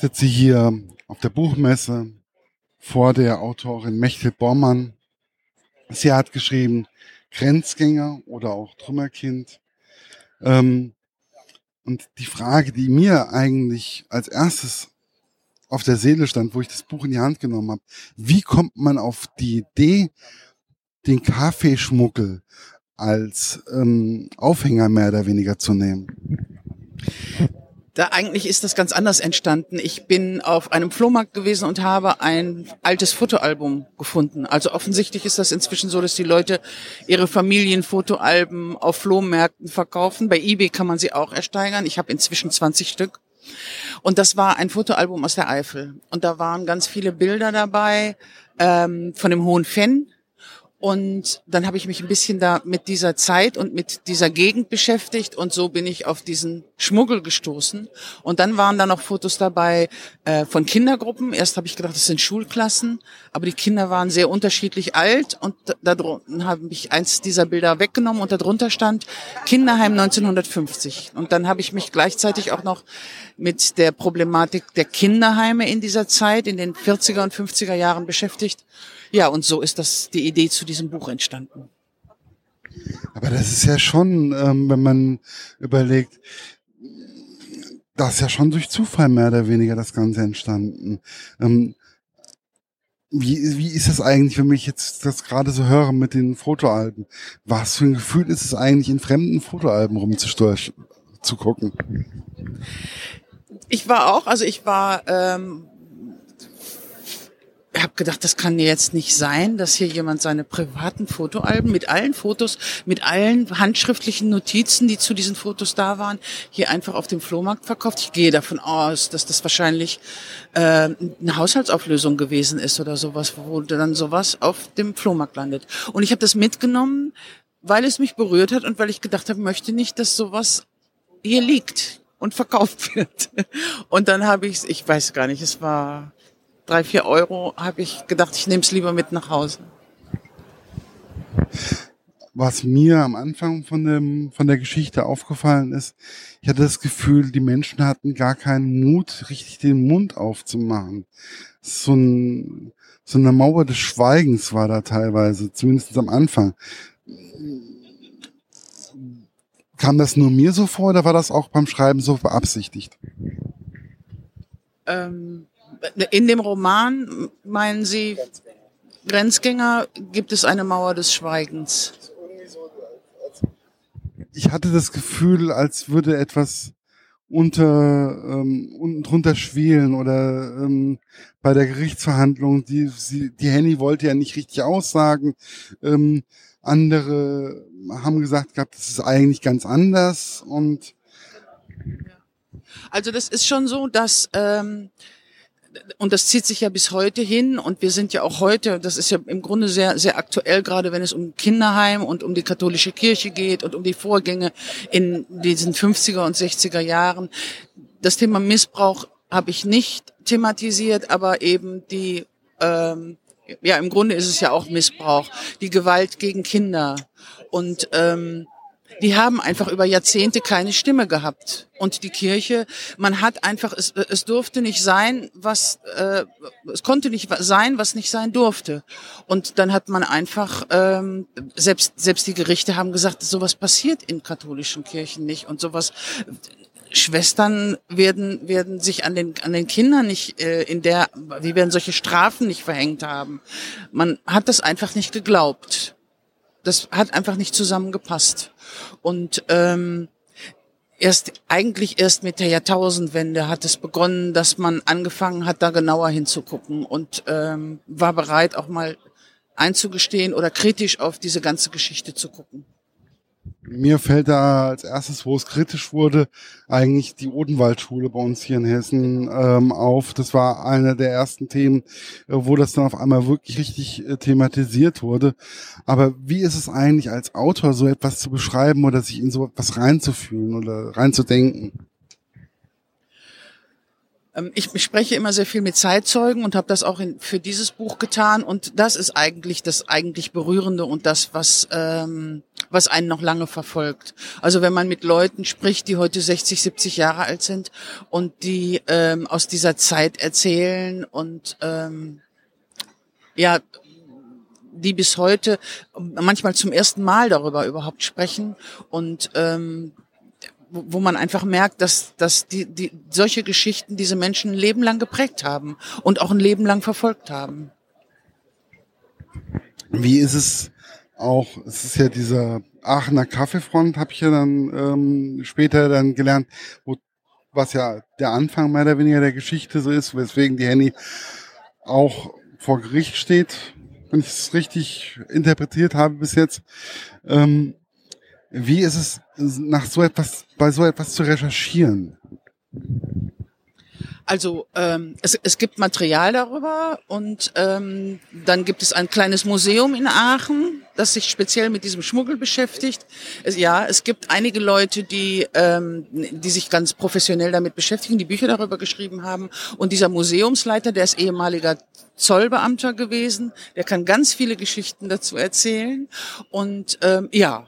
sitze hier auf der Buchmesse vor der Autorin Mechtel Bormann. Sie hat geschrieben Grenzgänger oder auch Trümmerkind. Ähm, und die Frage, die mir eigentlich als erstes auf der Seele stand, wo ich das Buch in die Hand genommen habe, wie kommt man auf die Idee, den Kaffeeschmuggel als ähm, Aufhänger mehr oder weniger zu nehmen? Da eigentlich ist das ganz anders entstanden. Ich bin auf einem Flohmarkt gewesen und habe ein altes Fotoalbum gefunden. Also offensichtlich ist das inzwischen so, dass die Leute ihre Familienfotoalben auf Flohmärkten verkaufen. Bei eBay kann man sie auch ersteigern. Ich habe inzwischen 20 Stück. Und das war ein Fotoalbum aus der Eifel. Und da waren ganz viele Bilder dabei ähm, von dem Hohen Fenn, und dann habe ich mich ein bisschen da mit dieser Zeit und mit dieser Gegend beschäftigt und so bin ich auf diesen Schmuggel gestoßen. Und dann waren da noch Fotos dabei äh, von Kindergruppen. Erst habe ich gedacht, das sind Schulklassen, aber die Kinder waren sehr unterschiedlich alt und da drunten habe ich eins dieser Bilder weggenommen und darunter stand Kinderheim 1950. Und dann habe ich mich gleichzeitig auch noch mit der Problematik der Kinderheime in dieser Zeit, in den 40er und 50er Jahren beschäftigt. Ja, und so ist das die Idee zu diesem Buch entstanden. Aber das ist ja schon, ähm, wenn man überlegt, das ist ja schon durch Zufall mehr oder weniger das Ganze entstanden. Ähm, wie, wie ist das eigentlich, wenn ich jetzt das gerade so höre mit den Fotoalben? Was für ein Gefühl ist es eigentlich, in fremden Fotoalben rumzugucken? Ich war auch, also ich war ähm, habe gedacht, das kann jetzt nicht sein, dass hier jemand seine privaten Fotoalben mit allen Fotos, mit allen handschriftlichen Notizen, die zu diesen Fotos da waren, hier einfach auf dem Flohmarkt verkauft. Ich gehe davon aus, dass das wahrscheinlich äh, eine Haushaltsauflösung gewesen ist oder sowas, wo dann sowas auf dem Flohmarkt landet. Und ich habe das mitgenommen, weil es mich berührt hat und weil ich gedacht habe, möchte nicht, dass sowas hier liegt und verkauft wird. Und dann habe ich, ich weiß gar nicht, es war drei, vier Euro, habe ich gedacht, ich nehme es lieber mit nach Hause. Was mir am Anfang von, dem, von der Geschichte aufgefallen ist, ich hatte das Gefühl, die Menschen hatten gar keinen Mut, richtig den Mund aufzumachen. So, ein, so eine Mauer des Schweigens war da teilweise, zumindest am Anfang. Kam das nur mir so vor oder war das auch beim Schreiben so beabsichtigt? Ähm, in dem Roman, meinen Sie, Grenzgänger, gibt es eine Mauer des Schweigens? Ich hatte das Gefühl, als würde etwas unter ähm, unten drunter schwelen oder ähm, bei der Gerichtsverhandlung, die, sie, die Henny wollte ja nicht richtig aussagen. Ähm, andere haben gesagt gehabt, das ist eigentlich ganz anders und also das ist schon so, dass ähm, und das zieht sich ja bis heute hin und wir sind ja auch heute, das ist ja im Grunde sehr, sehr aktuell, gerade wenn es um Kinderheim und um die katholische Kirche geht und um die Vorgänge in diesen 50er und 60er Jahren. Das Thema Missbrauch habe ich nicht thematisiert, aber eben die, ähm, ja, im Grunde ist es ja auch Missbrauch, die Gewalt gegen Kinder und ähm, die haben einfach über Jahrzehnte keine Stimme gehabt. Und die Kirche, man hat einfach, es, es durfte nicht sein, was, äh, es konnte nicht sein, was nicht sein durfte. Und dann hat man einfach, ähm, selbst, selbst die Gerichte haben gesagt, sowas passiert in katholischen Kirchen nicht und sowas, Schwestern werden werden sich an den an den Kindern nicht äh, in der wie werden solche Strafen nicht verhängt haben. Man hat das einfach nicht geglaubt. Das hat einfach nicht zusammengepasst. Und ähm, erst eigentlich erst mit der Jahrtausendwende hat es begonnen, dass man angefangen hat, da genauer hinzugucken und ähm, war bereit, auch mal einzugestehen oder kritisch auf diese ganze Geschichte zu gucken. Mir fällt da als erstes, wo es kritisch wurde, eigentlich die Odenwaldschule bei uns hier in Hessen ähm, auf. Das war einer der ersten Themen, äh, wo das dann auf einmal wirklich richtig äh, thematisiert wurde. Aber wie ist es eigentlich als Autor, so etwas zu beschreiben oder sich in so etwas reinzufühlen oder reinzudenken? Ähm, ich spreche immer sehr viel mit Zeitzeugen und habe das auch in, für dieses Buch getan. Und das ist eigentlich das eigentlich Berührende und das, was, ähm, was einen noch lange verfolgt. Also wenn man mit Leuten spricht, die heute 60, 70 Jahre alt sind und die ähm, aus dieser Zeit erzählen und ähm, ja, die bis heute manchmal zum ersten Mal darüber überhaupt sprechen und ähm, wo man einfach merkt, dass, dass die, die, solche Geschichten diese Menschen ein Leben lang geprägt haben und auch ein Leben lang verfolgt haben. Wie ist es auch, es ist ja dieser Aachener Kaffeefront, habe ich ja dann ähm, später dann gelernt, wo, was ja der Anfang mehr oder weniger der Geschichte so ist, weswegen die Henny auch vor Gericht steht, wenn ich es richtig interpretiert habe bis jetzt. Ähm, wie ist es, nach so etwas, bei so etwas zu recherchieren? Also ähm, es, es gibt Material darüber und ähm, dann gibt es ein kleines Museum in Aachen, das sich speziell mit diesem Schmuggel beschäftigt. Es, ja, es gibt einige Leute, die, ähm, die sich ganz professionell damit beschäftigen, die Bücher darüber geschrieben haben. Und dieser Museumsleiter, der ist ehemaliger Zollbeamter gewesen, der kann ganz viele Geschichten dazu erzählen. Und ähm, ja,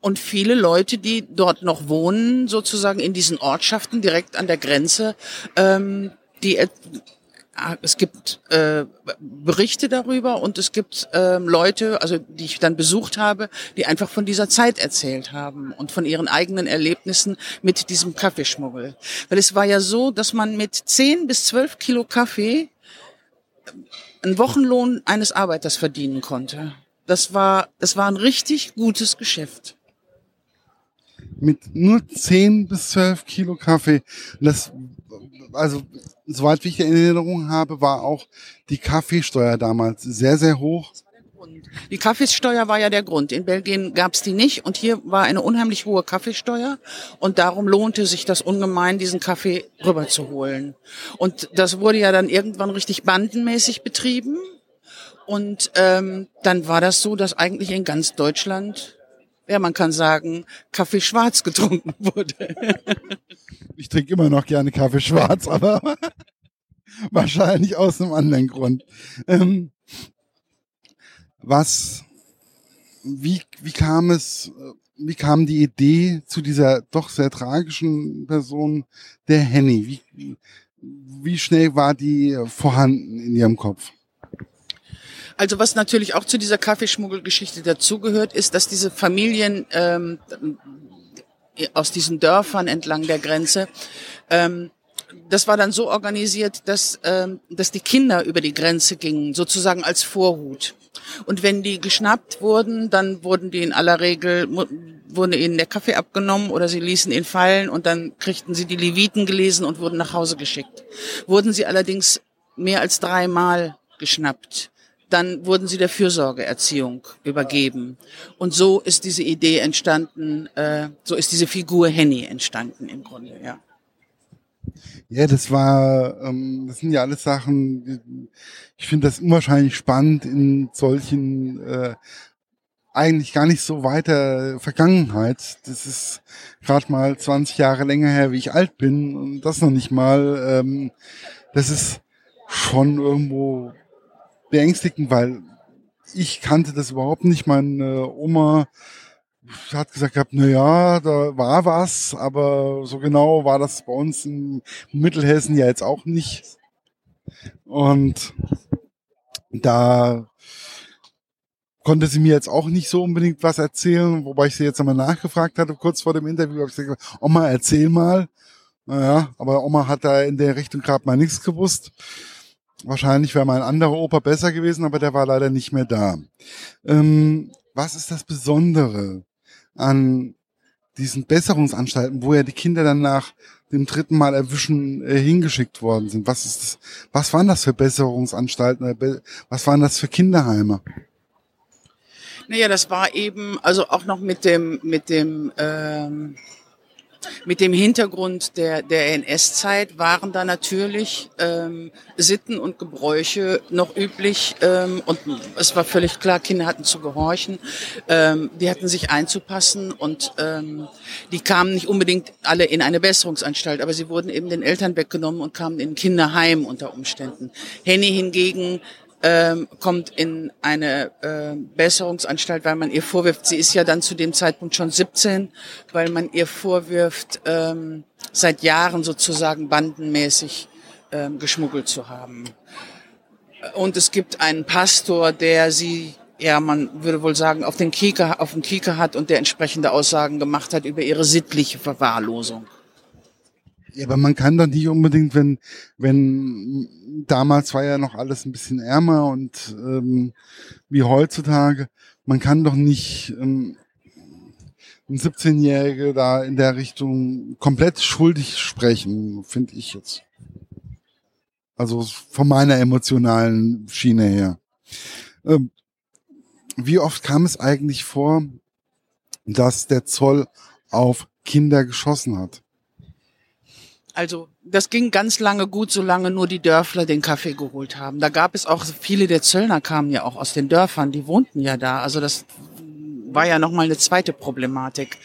und viele Leute, die dort noch wohnen, sozusagen in diesen Ortschaften direkt an der Grenze, ähm, die es gibt äh, Berichte darüber und es gibt äh, Leute, also die ich dann besucht habe, die einfach von dieser Zeit erzählt haben und von ihren eigenen Erlebnissen mit diesem Kaffeeschmuggel. Weil es war ja so, dass man mit 10 bis 12 Kilo Kaffee einen Wochenlohn eines Arbeiters verdienen konnte. Das war, das war ein richtig gutes Geschäft mit nur 10 bis 12 Kilo Kaffee. Das, also, soweit wie ich die Erinnerung habe, war auch die Kaffeesteuer damals sehr, sehr hoch. Die Kaffeesteuer war ja der Grund. In Belgien gab es die nicht und hier war eine unheimlich hohe Kaffeesteuer und darum lohnte sich das ungemein, diesen Kaffee rüberzuholen. Und das wurde ja dann irgendwann richtig bandenmäßig betrieben und ähm, dann war das so, dass eigentlich in ganz Deutschland ja, man kann sagen, Kaffee schwarz getrunken wurde. ich trinke immer noch gerne Kaffee schwarz, aber wahrscheinlich aus einem anderen Grund. Ähm, was, wie, wie kam es, wie kam die Idee zu dieser doch sehr tragischen Person der Henny? Wie, wie schnell war die vorhanden in ihrem Kopf? Also was natürlich auch zu dieser Kaffeeschmuggelgeschichte dazugehört, ist, dass diese Familien ähm, aus diesen Dörfern entlang der Grenze ähm, das war dann so organisiert, dass, ähm, dass die Kinder über die Grenze gingen, sozusagen als Vorhut. Und wenn die geschnappt wurden, dann wurden die in aller Regel, wurde ihnen der Kaffee abgenommen oder sie ließen ihn fallen und dann kriegten sie die Leviten gelesen und wurden nach Hause geschickt. Wurden sie allerdings mehr als dreimal geschnappt, dann wurden sie der Fürsorgeerziehung übergeben. Und so ist diese Idee entstanden, äh, so ist diese Figur Henny entstanden im Grunde, ja. Ja, das war, ähm, das sind ja alles Sachen, ich finde das unwahrscheinlich spannend in solchen äh, eigentlich gar nicht so weiter Vergangenheit. Das ist gerade mal 20 Jahre länger her, wie ich alt bin und das noch nicht mal. Ähm, das ist schon irgendwo beängstigend, weil ich kannte das überhaupt nicht. Meine Oma hat gesagt gehabt, na ja, da war was, aber so genau war das bei uns in Mittelhessen ja jetzt auch nicht. Und da konnte sie mir jetzt auch nicht so unbedingt was erzählen, wobei ich sie jetzt einmal nachgefragt hatte, kurz vor dem Interview, habe ich gesagt, Oma, erzähl mal. Naja, aber Oma hat da in der Richtung gerade mal nichts gewusst. Wahrscheinlich wäre mein anderer Opa besser gewesen, aber der war leider nicht mehr da. Ähm, was ist das Besondere an diesen Besserungsanstalten, wo ja die Kinder dann nach dem dritten Mal erwischen äh, hingeschickt worden sind? Was ist das, was waren das für Besserungsanstalten? Was waren das für Kinderheime? Naja, das war eben, also auch noch mit dem, mit dem, ähm, mit dem Hintergrund der, der NS-Zeit waren da natürlich ähm, Sitten und Gebräuche noch üblich ähm, und es war völlig klar, Kinder hatten zu gehorchen, ähm, die hatten sich einzupassen und ähm, die kamen nicht unbedingt alle in eine Besserungsanstalt, aber sie wurden eben den Eltern weggenommen und kamen in Kinderheim unter Umständen. Henny hingegen ähm, kommt in eine äh, Besserungsanstalt, weil man ihr vorwirft, sie ist ja dann zu dem Zeitpunkt schon 17, weil man ihr vorwirft, ähm, seit Jahren sozusagen bandenmäßig ähm, geschmuggelt zu haben. Und es gibt einen Pastor, der sie, ja, man würde wohl sagen, auf den Kieker, auf den Kieker hat und der entsprechende Aussagen gemacht hat über ihre sittliche Verwahrlosung. Ja, aber man kann doch nicht unbedingt, wenn, wenn damals war ja noch alles ein bisschen ärmer und ähm, wie heutzutage, man kann doch nicht ähm, ein 17-Jährige da in der Richtung komplett schuldig sprechen, finde ich jetzt. Also von meiner emotionalen Schiene her. Ähm, wie oft kam es eigentlich vor, dass der Zoll auf Kinder geschossen hat? Also das ging ganz lange gut, solange nur die Dörfler den Kaffee geholt haben. Da gab es auch viele der Zöllner kamen ja auch aus den Dörfern, die wohnten ja da. Also das war ja nochmal eine zweite Problematik.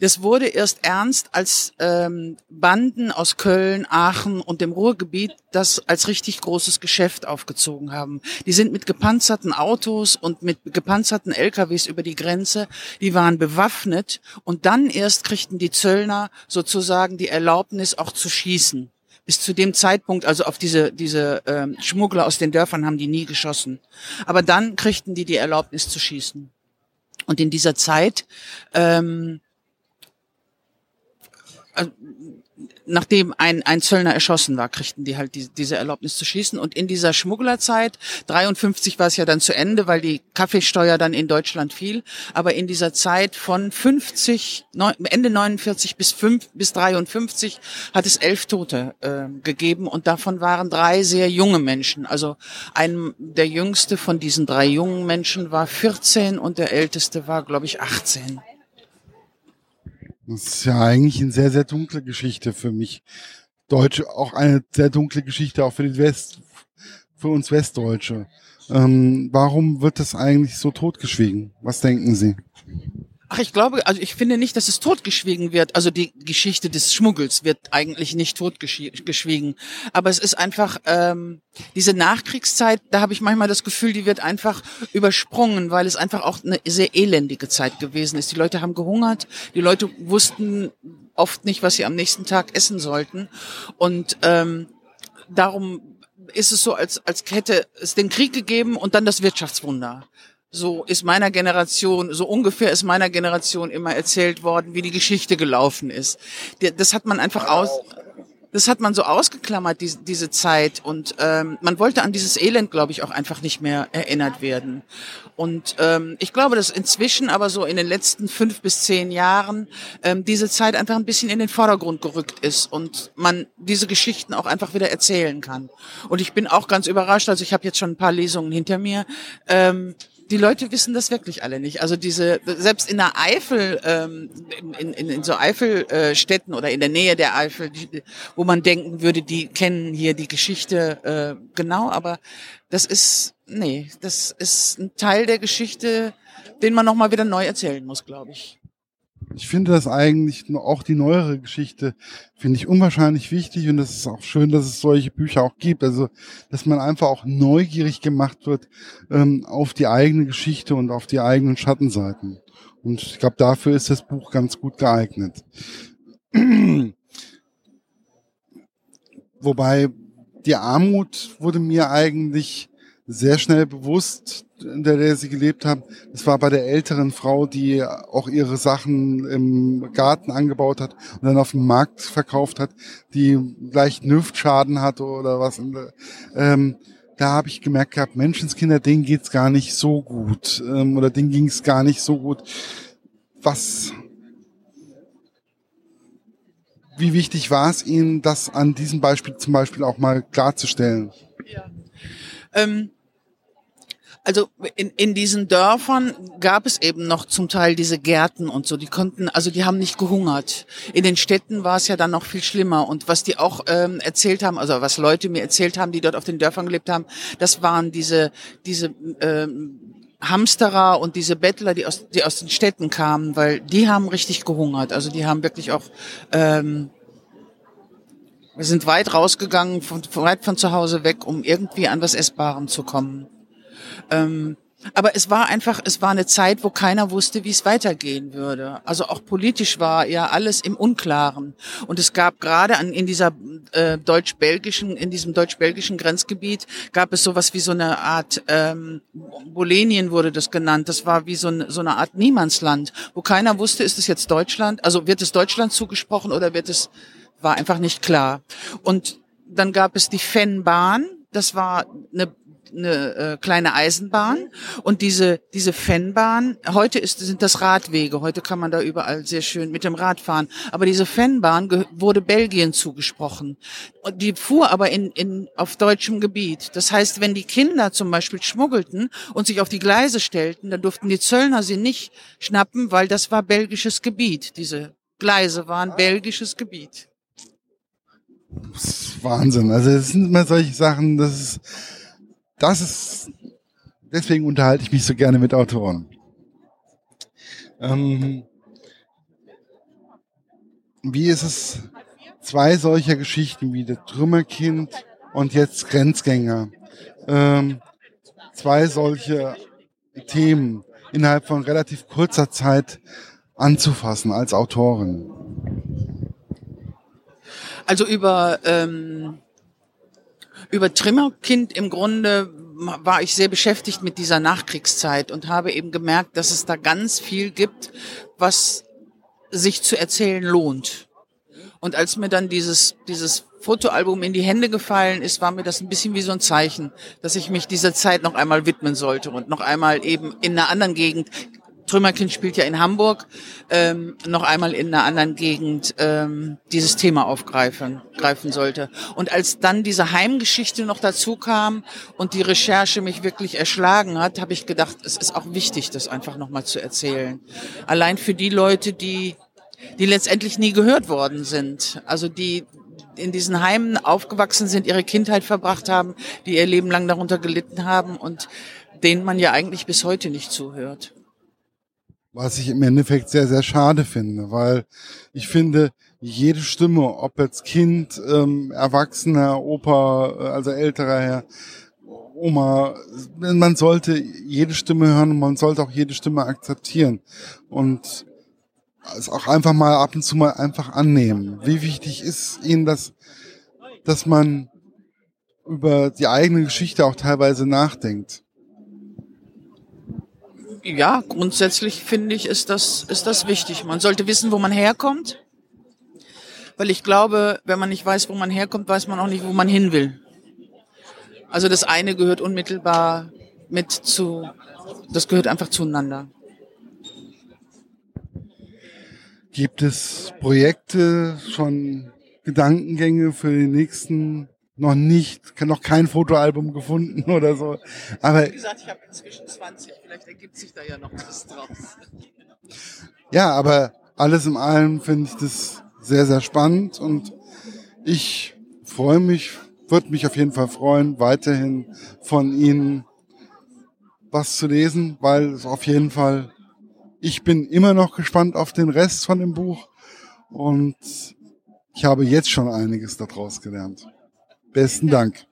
Das wurde erst ernst, als ähm, Banden aus Köln, Aachen und dem Ruhrgebiet das als richtig großes Geschäft aufgezogen haben. Die sind mit gepanzerten Autos und mit gepanzerten LKWs über die Grenze, die waren bewaffnet und dann erst kriegten die Zöllner sozusagen die Erlaubnis auch zu schießen bis zu dem Zeitpunkt, also auf diese, diese ähm, Schmuggler aus den Dörfern haben die nie geschossen. Aber dann kriegten die die Erlaubnis zu schießen. Und in dieser Zeit ähm, also, nachdem ein, ein Zöllner erschossen war, kriegten die halt die, diese Erlaubnis zu schießen. Und in dieser Schmugglerzeit, 53 war es ja dann zu Ende, weil die Kaffeesteuer dann in Deutschland fiel. Aber in dieser Zeit von 50, Ende 49 bis 5, bis 53 hat es elf Tote äh, gegeben. Und davon waren drei sehr junge Menschen. Also ein, der jüngste von diesen drei jungen Menschen war 14 und der älteste war, glaube ich, 18. Das ist ja eigentlich eine sehr, sehr dunkle Geschichte für mich. Deutsche, auch eine sehr dunkle Geschichte, auch für die West, für uns Westdeutsche. Ähm, warum wird das eigentlich so totgeschwiegen? Was denken Sie? Ach, ich glaube, also ich finde nicht, dass es totgeschwiegen wird. Also die Geschichte des Schmuggels wird eigentlich nicht totgeschwiegen. Aber es ist einfach ähm, diese Nachkriegszeit, da habe ich manchmal das Gefühl, die wird einfach übersprungen, weil es einfach auch eine sehr elendige Zeit gewesen ist. Die Leute haben gehungert, die Leute wussten oft nicht, was sie am nächsten Tag essen sollten. Und ähm, darum ist es so, als, als hätte es den Krieg gegeben und dann das Wirtschaftswunder so ist meiner Generation, so ungefähr ist meiner Generation immer erzählt worden, wie die Geschichte gelaufen ist. Das hat man einfach aus, das hat man so ausgeklammert, diese, Zeit. Und ähm, man wollte an dieses Elend, glaube ich, auch einfach nicht mehr erinnert werden. Und ähm, ich glaube, dass inzwischen aber so in den letzten fünf bis zehn Jahren ähm, diese Zeit einfach ein bisschen in den Vordergrund gerückt ist und man diese Geschichten auch einfach wieder erzählen kann. Und ich bin auch ganz überrascht, also ich habe jetzt schon ein paar Lesungen hinter mir. Ähm, die Leute wissen das wirklich alle nicht. Also diese, selbst in der Eifel, ähm, in, in, in so Eifelstädten oder in der Nähe der Eifel, die, wo man denken würde, die kennen hier die Geschichte äh, genau, aber das ist, nee, das ist ein Teil der Geschichte, den man nochmal wieder neu erzählen muss, glaube ich ich finde das eigentlich auch die neuere Geschichte finde ich unwahrscheinlich wichtig und es ist auch schön, dass es solche Bücher auch gibt. Also, dass man einfach auch neugierig gemacht wird ähm, auf die eigene Geschichte und auf die eigenen Schattenseiten. Und ich glaube, dafür ist das Buch ganz gut geeignet. Wobei die Armut wurde mir eigentlich sehr schnell bewusst, in der, der sie gelebt haben. Das war bei der älteren Frau, die auch ihre Sachen im Garten angebaut hat und dann auf dem Markt verkauft hat, die gleich Nüftschaden hatte oder was. Ähm, da habe ich gemerkt gehabt, Menschenskinder, denen geht's gar nicht so gut ähm, oder denen ging's gar nicht so gut. Was wie wichtig war es Ihnen, das an diesem Beispiel zum Beispiel auch mal klarzustellen? Ja. Ähm, also in, in diesen Dörfern gab es eben noch zum Teil diese Gärten und so. Die konnten, also die haben nicht gehungert. In den Städten war es ja dann noch viel schlimmer. Und was die auch ähm, erzählt haben, also was Leute mir erzählt haben, die dort auf den Dörfern gelebt haben, das waren diese diese ähm, Hamsterer und diese Bettler, die aus die aus den Städten kamen, weil die haben richtig gehungert. Also die haben wirklich auch ähm, Wir sind weit rausgegangen, von, weit von zu Hause weg, um irgendwie an was Essbarem zu kommen. Ähm, aber es war einfach, es war eine Zeit, wo keiner wusste, wie es weitergehen würde. Also auch politisch war ja alles im Unklaren. Und es gab gerade an, in dieser äh, deutsch-belgischen, in diesem deutsch-belgischen Grenzgebiet gab es sowas wie so eine Art ähm, Bolenien wurde das genannt. Das war wie so, ein, so eine Art Niemandsland, wo keiner wusste, ist es jetzt Deutschland? Also wird es Deutschland zugesprochen oder wird es war einfach nicht klar. Und dann gab es die Fennbahn. Das war eine eine äh, kleine Eisenbahn. Und diese diese Fennbahn heute ist sind das Radwege. Heute kann man da überall sehr schön mit dem Rad fahren. Aber diese Fennbahn wurde Belgien zugesprochen. Und die fuhr aber in in auf deutschem Gebiet. Das heißt wenn die Kinder zum Beispiel schmuggelten und sich auf die Gleise stellten dann durften die Zöllner sie nicht schnappen weil das war belgisches Gebiet. Diese Gleise waren belgisches Gebiet. Wahnsinn. Also es sind immer solche Sachen, das ist, das ist, deswegen unterhalte ich mich so gerne mit Autoren. Ähm, wie ist es, zwei solcher Geschichten wie das Trümmerkind und jetzt Grenzgänger, ähm, zwei solche Themen innerhalb von relativ kurzer Zeit anzufassen als Autorin? Also über ähm, über Trimmerkind im Grunde war ich sehr beschäftigt mit dieser Nachkriegszeit und habe eben gemerkt, dass es da ganz viel gibt, was sich zu erzählen lohnt. Und als mir dann dieses, dieses Fotoalbum in die Hände gefallen ist, war mir das ein bisschen wie so ein Zeichen, dass ich mich dieser Zeit noch einmal widmen sollte und noch einmal eben in einer anderen Gegend Trümmerkind spielt ja in Hamburg, ähm, noch einmal in einer anderen Gegend ähm, dieses Thema aufgreifen greifen sollte. Und als dann diese Heimgeschichte noch dazu kam und die Recherche mich wirklich erschlagen hat, habe ich gedacht, es ist auch wichtig, das einfach nochmal zu erzählen. Allein für die Leute, die, die letztendlich nie gehört worden sind. Also die in diesen Heimen aufgewachsen sind, ihre Kindheit verbracht haben, die ihr Leben lang darunter gelitten haben und denen man ja eigentlich bis heute nicht zuhört. Was ich im Endeffekt sehr, sehr schade finde, weil ich finde, jede Stimme, ob jetzt Kind, ähm, Erwachsener, Opa, äh, also älterer Herr, Oma, man sollte jede Stimme hören und man sollte auch jede Stimme akzeptieren und es auch einfach mal ab und zu mal einfach annehmen. Wie wichtig ist Ihnen das, dass man über die eigene Geschichte auch teilweise nachdenkt? Ja, grundsätzlich finde ich, ist das, ist das wichtig. Man sollte wissen, wo man herkommt. Weil ich glaube, wenn man nicht weiß, wo man herkommt, weiß man auch nicht, wo man hin will. Also das eine gehört unmittelbar mit zu, das gehört einfach zueinander. Gibt es Projekte, schon Gedankengänge für die nächsten noch nicht, noch kein Fotoalbum gefunden oder so. Aber wie gesagt, ich habe inzwischen 20, vielleicht ergibt sich da ja noch was draus. Ja, aber alles in allem finde ich das sehr, sehr spannend und ich freue mich, würde mich auf jeden Fall freuen, weiterhin von Ihnen was zu lesen, weil es auf jeden Fall, ich bin immer noch gespannt auf den Rest von dem Buch und ich habe jetzt schon einiges daraus gelernt. Besten Dank.